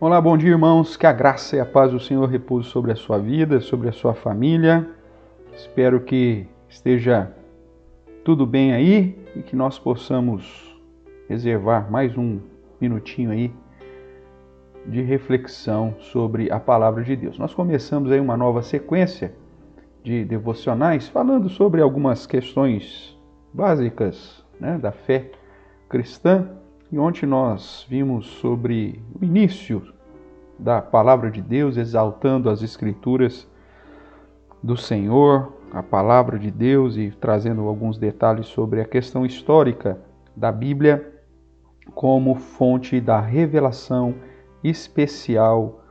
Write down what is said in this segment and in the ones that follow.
Olá, bom dia, irmãos. Que a graça e a paz do Senhor repouse sobre a sua vida, sobre a sua família. Espero que esteja tudo bem aí e que nós possamos reservar mais um minutinho aí de reflexão sobre a palavra de Deus. Nós começamos aí uma nova sequência de devocionais falando sobre algumas questões básicas né, da fé cristã e ontem nós vimos sobre o início da palavra de Deus, exaltando as escrituras do Senhor, a palavra de Deus e trazendo alguns detalhes sobre a questão histórica da Bíblia como fonte da revelação especial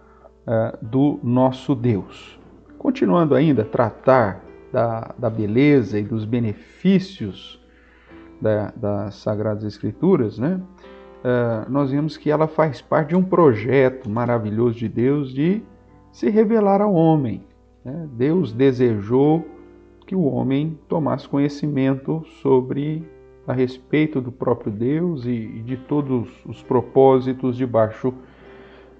uh, do nosso Deus. Continuando ainda tratar da, da beleza e dos benefícios da, das Sagradas Escrituras, né? Uh, nós vemos que ela faz parte de um projeto maravilhoso de Deus de se revelar ao homem. Né? Deus desejou que o homem tomasse conhecimento sobre a respeito do próprio Deus e, e de todos os propósitos debaixo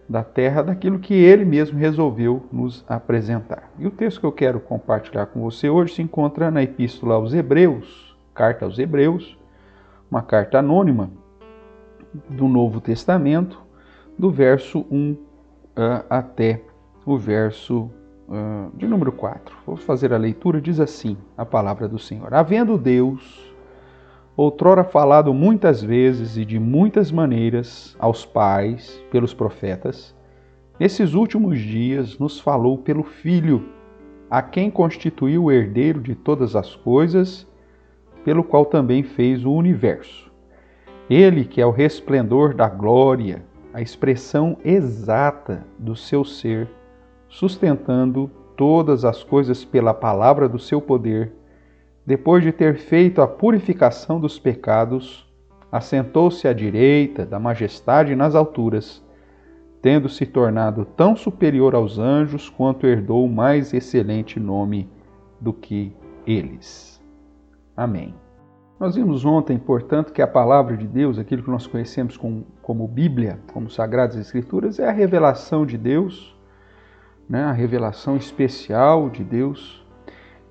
da terra, daquilo que ele mesmo resolveu nos apresentar. E o texto que eu quero compartilhar com você hoje se encontra na Epístola aos Hebreus, carta aos Hebreus, uma carta anônima do Novo Testamento, do verso 1 uh, até o verso uh, de número 4. Vou fazer a leitura, diz assim a palavra do Senhor: Havendo Deus, outrora falado muitas vezes e de muitas maneiras aos pais, pelos profetas, nesses últimos dias nos falou pelo Filho, a quem constituiu o herdeiro de todas as coisas, pelo qual também fez o universo ele que é o resplendor da glória, a expressão exata do seu ser, sustentando todas as coisas pela palavra do seu poder, depois de ter feito a purificação dos pecados, assentou-se à direita da majestade nas alturas, tendo se tornado tão superior aos anjos quanto herdou o mais excelente nome do que eles. Amém. Nós vimos ontem, portanto, que a palavra de Deus, aquilo que nós conhecemos como, como Bíblia, como Sagradas Escrituras, é a revelação de Deus, né? a revelação especial de Deus.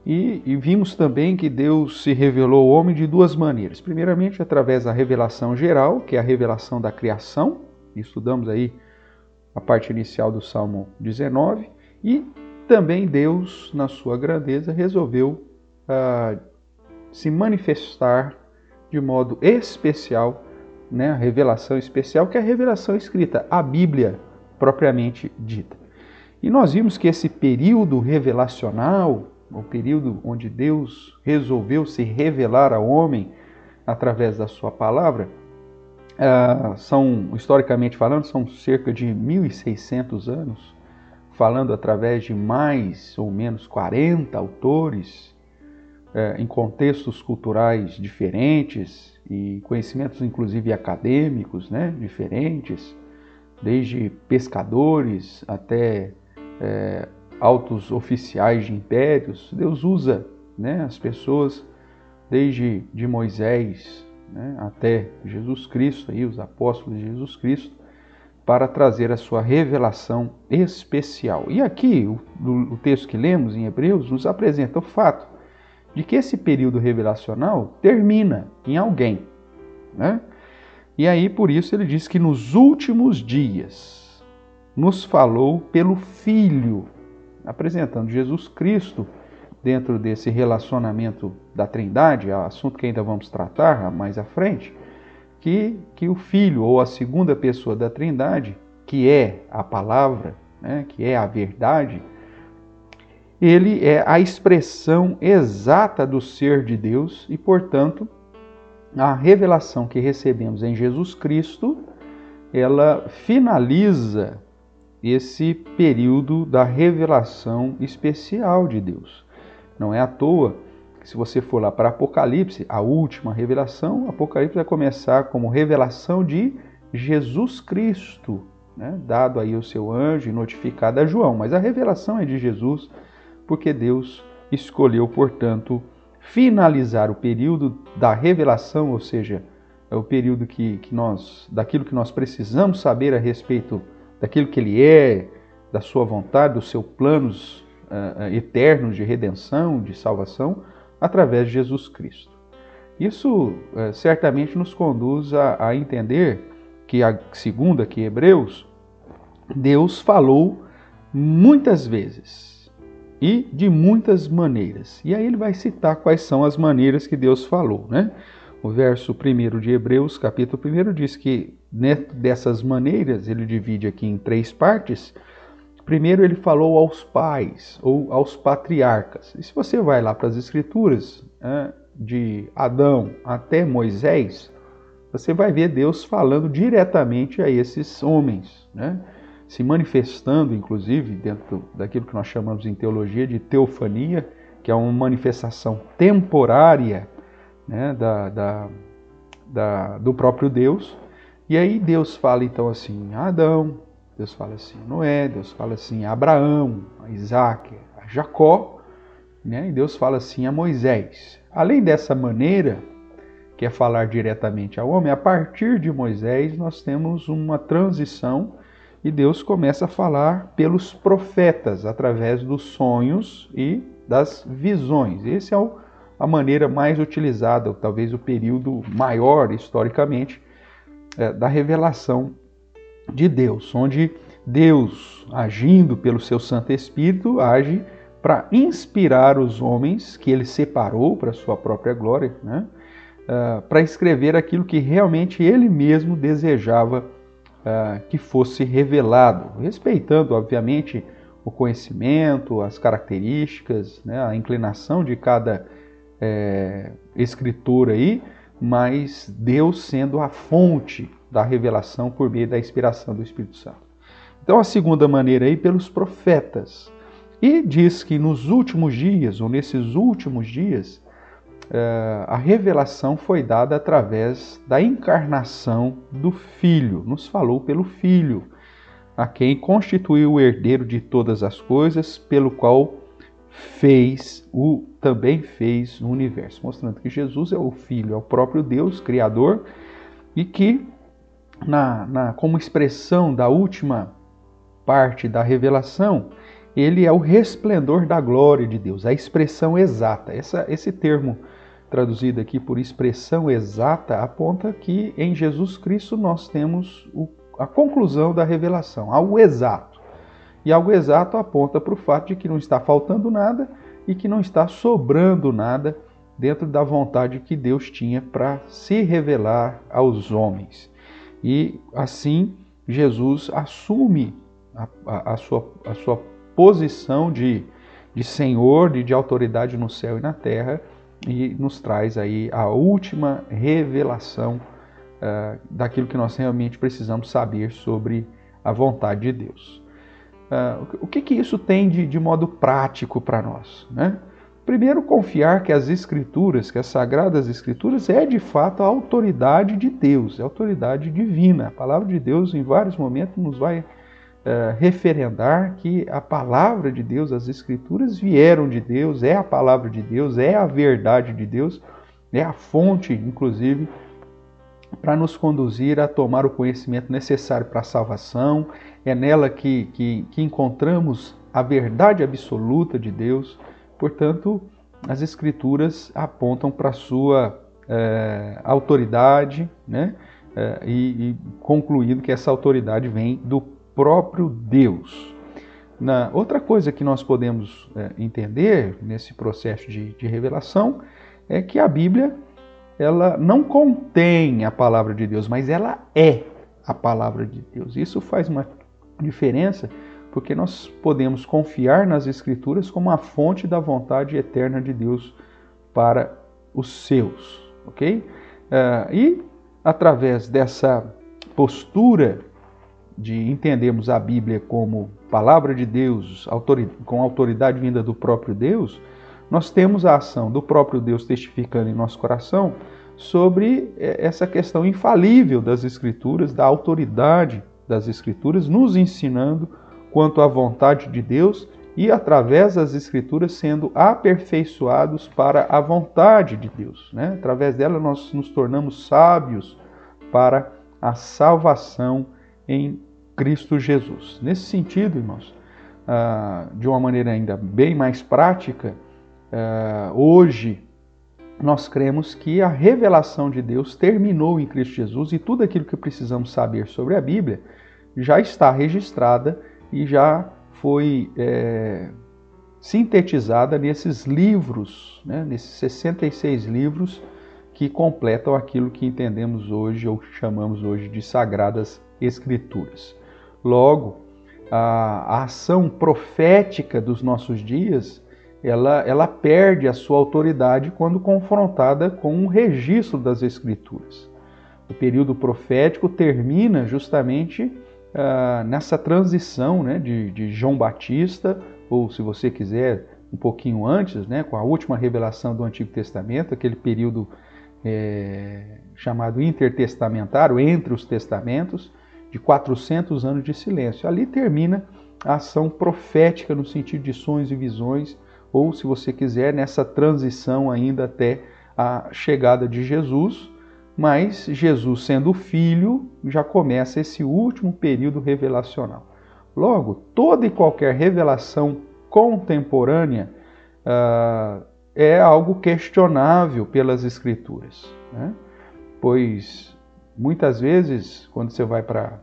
E, e vimos também que Deus se revelou ao homem de duas maneiras. Primeiramente, através da revelação geral, que é a revelação da criação, estudamos aí a parte inicial do Salmo 19, e também Deus, na sua grandeza, resolveu. Uh, se manifestar de modo especial, né, a revelação especial, que é a revelação escrita, a Bíblia propriamente dita. E nós vimos que esse período revelacional, o período onde Deus resolveu se revelar ao homem através da sua palavra, uh, são, historicamente falando, são cerca de 1.600 anos, falando através de mais ou menos 40 autores, é, em contextos culturais diferentes e conhecimentos inclusive acadêmicos né, diferentes, desde pescadores até é, altos oficiais de impérios. Deus usa né, as pessoas desde de Moisés né, até Jesus Cristo, aí, os apóstolos de Jesus Cristo, para trazer a sua revelação especial. E aqui, o, o texto que lemos em Hebreus nos apresenta o fato de que esse período revelacional termina em alguém. Né? E aí, por isso, ele diz que nos últimos dias nos falou pelo Filho, apresentando Jesus Cristo dentro desse relacionamento da Trindade, assunto que ainda vamos tratar mais à frente, que, que o Filho, ou a segunda pessoa da Trindade, que é a palavra, né, que é a verdade, ele é a expressão exata do ser de Deus e, portanto, a revelação que recebemos em Jesus Cristo, ela finaliza esse período da revelação especial de Deus. Não é à toa que se você for lá para Apocalipse, a última revelação, Apocalipse vai começar como revelação de Jesus Cristo, né? dado aí o seu anjo e notificado a João, mas a revelação é de Jesus porque Deus escolheu, portanto, finalizar o período da revelação, ou seja, é o período que, que nós, daquilo que nós precisamos saber a respeito daquilo que Ele é, da Sua vontade, dos seus planos uh, eternos de redenção, de salvação, através de Jesus Cristo. Isso uh, certamente nos conduz a, a entender que, a, segundo aqui Hebreus, Deus falou muitas vezes e de muitas maneiras. E aí ele vai citar quais são as maneiras que Deus falou, né? O verso 1 de Hebreus, capítulo 1, diz que dessas maneiras, ele divide aqui em três partes. Primeiro, ele falou aos pais ou aos patriarcas. E se você vai lá para as Escrituras, né, de Adão até Moisés, você vai ver Deus falando diretamente a esses homens, né? Se manifestando, inclusive, dentro daquilo que nós chamamos em teologia de teofania, que é uma manifestação temporária né, da, da, da, do próprio Deus. E aí Deus fala então assim a Adão, Deus fala assim a Noé, Deus fala assim a Abraão, a Isaac, a Jacó, né, e Deus fala assim a Moisés. Além dessa maneira, que é falar diretamente ao homem, a partir de Moisés nós temos uma transição e Deus começa a falar pelos profetas, através dos sonhos e das visões. Esse é a maneira mais utilizada, talvez o período maior historicamente, é, da revelação de Deus, onde Deus, agindo pelo seu Santo Espírito, age para inspirar os homens que ele separou para sua própria glória, né? Uh, para escrever aquilo que realmente ele mesmo desejava uh, que fosse revelado, respeitando, obviamente, o conhecimento, as características, né, a inclinação de cada é, escritor aí, mas Deus sendo a fonte da revelação por meio da inspiração do Espírito Santo. Então, a segunda maneira aí, pelos profetas. E diz que nos últimos dias, ou nesses últimos dias, a revelação foi dada através da encarnação do Filho. Nos falou pelo Filho, a quem constituiu o herdeiro de todas as coisas, pelo qual fez o também fez o universo, mostrando que Jesus é o Filho, é o próprio Deus, Criador, e que na, na como expressão da última parte da revelação, ele é o resplendor da glória de Deus, a expressão exata. Essa, esse termo traduzido aqui por expressão exata aponta que em Jesus Cristo nós temos o, a conclusão da revelação, algo exato. E algo exato aponta para o fato de que não está faltando nada e que não está sobrando nada dentro da vontade que Deus tinha para se revelar aos homens. E assim Jesus assume a, a, a, sua, a sua posição de, de Senhor, de, de autoridade no céu e na terra, e nos traz aí a última revelação uh, daquilo que nós realmente precisamos saber sobre a vontade de Deus. Uh, o que, que isso tem de, de modo prático para nós? Né? Primeiro, confiar que as Escrituras, que as Sagradas Escrituras, é de fato a autoridade de Deus, é a autoridade divina. A palavra de Deus, em vários momentos, nos vai uh, referendar que a palavra de Deus, as Escrituras, vieram de Deus, é a palavra de Deus, é a verdade de Deus, é a fonte, inclusive, para nos conduzir a tomar o conhecimento necessário para a salvação, é nela que, que, que encontramos a verdade absoluta de Deus. Portanto, as Escrituras apontam para a sua é, autoridade, né? É, e, e concluindo que essa autoridade vem do próprio Deus. Na, outra coisa que nós podemos é, entender nesse processo de, de, revelação é que a Bíblia ela não contém a palavra de Deus, mas ela é a palavra de Deus. Isso faz uma diferença porque nós podemos confiar nas Escrituras como a fonte da vontade eterna de Deus para os seus, ok? Uh, e através dessa postura de entendermos a Bíblia como palavra de Deus, com autoridade vinda do próprio Deus, nós temos a ação do próprio Deus testificando em nosso coração sobre eh, essa questão infalível das Escrituras, da autoridade das Escrituras, nos ensinando quanto à vontade de Deus e, através das Escrituras, sendo aperfeiçoados para a vontade de Deus. Né? Através dela, nós nos tornamos sábios para a salvação em Cristo Jesus. Nesse sentido, irmãos, ah, de uma maneira ainda bem mais prática, ah, hoje nós cremos que a revelação de Deus terminou em Cristo Jesus e tudo aquilo que precisamos saber sobre a Bíblia já está registrada e já foi é, sintetizada nesses livros, né, nesses 66 livros que completam aquilo que entendemos hoje ou chamamos hoje de Sagradas Escrituras. Logo, a, a ação profética dos nossos dias ela, ela perde a sua autoridade quando confrontada com um registro das Escrituras. O período profético termina justamente uh, nessa transição né, de, de João Batista, ou se você quiser, um pouquinho antes, né, com a última revelação do Antigo Testamento, aquele período é, chamado intertestamentário, entre os testamentos, de 400 anos de silêncio. Ali termina a ação profética no sentido de sonhos e visões, ou se você quiser, nessa transição ainda até a chegada de Jesus, mas Jesus sendo filho, já começa esse último período revelacional. Logo, toda e qualquer revelação contemporânea uh, é algo questionável pelas Escrituras, né? pois muitas vezes, quando você vai para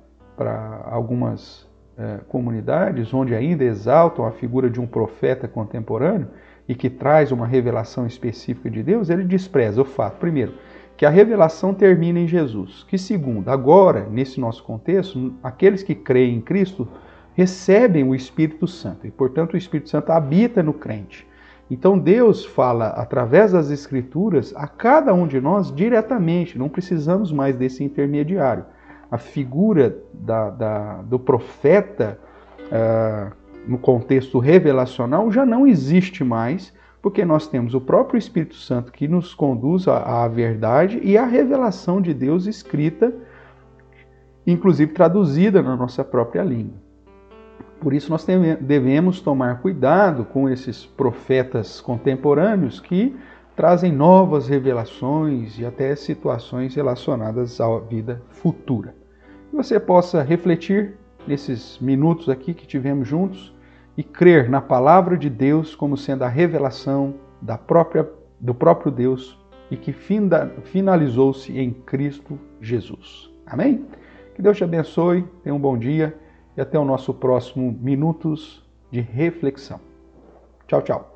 algumas uh, comunidades onde ainda exaltam a figura de um profeta contemporâneo e que traz uma revelação específica de Deus, ele despreza o fato, primeiro, que a revelação termina em Jesus. Que segundo, agora, nesse nosso contexto, aqueles que creem em Cristo recebem o Espírito Santo e, portanto, o Espírito Santo habita no crente. Então Deus fala através das Escrituras a cada um de nós diretamente, não precisamos mais desse intermediário. A figura da, da, do profeta uh, no contexto revelacional já não existe mais, porque nós temos o próprio Espírito Santo que nos conduz à, à verdade e à revelação de Deus escrita, inclusive traduzida na nossa própria língua. Por isso nós devemos tomar cuidado com esses profetas contemporâneos que trazem novas revelações e até situações relacionadas à vida futura. Que você possa refletir nesses minutos aqui que tivemos juntos e crer na palavra de Deus como sendo a revelação da própria, do próprio Deus e que finalizou-se em Cristo Jesus. Amém? Que Deus te abençoe, tenha um bom dia e até o nosso próximo Minutos de Reflexão. Tchau, tchau.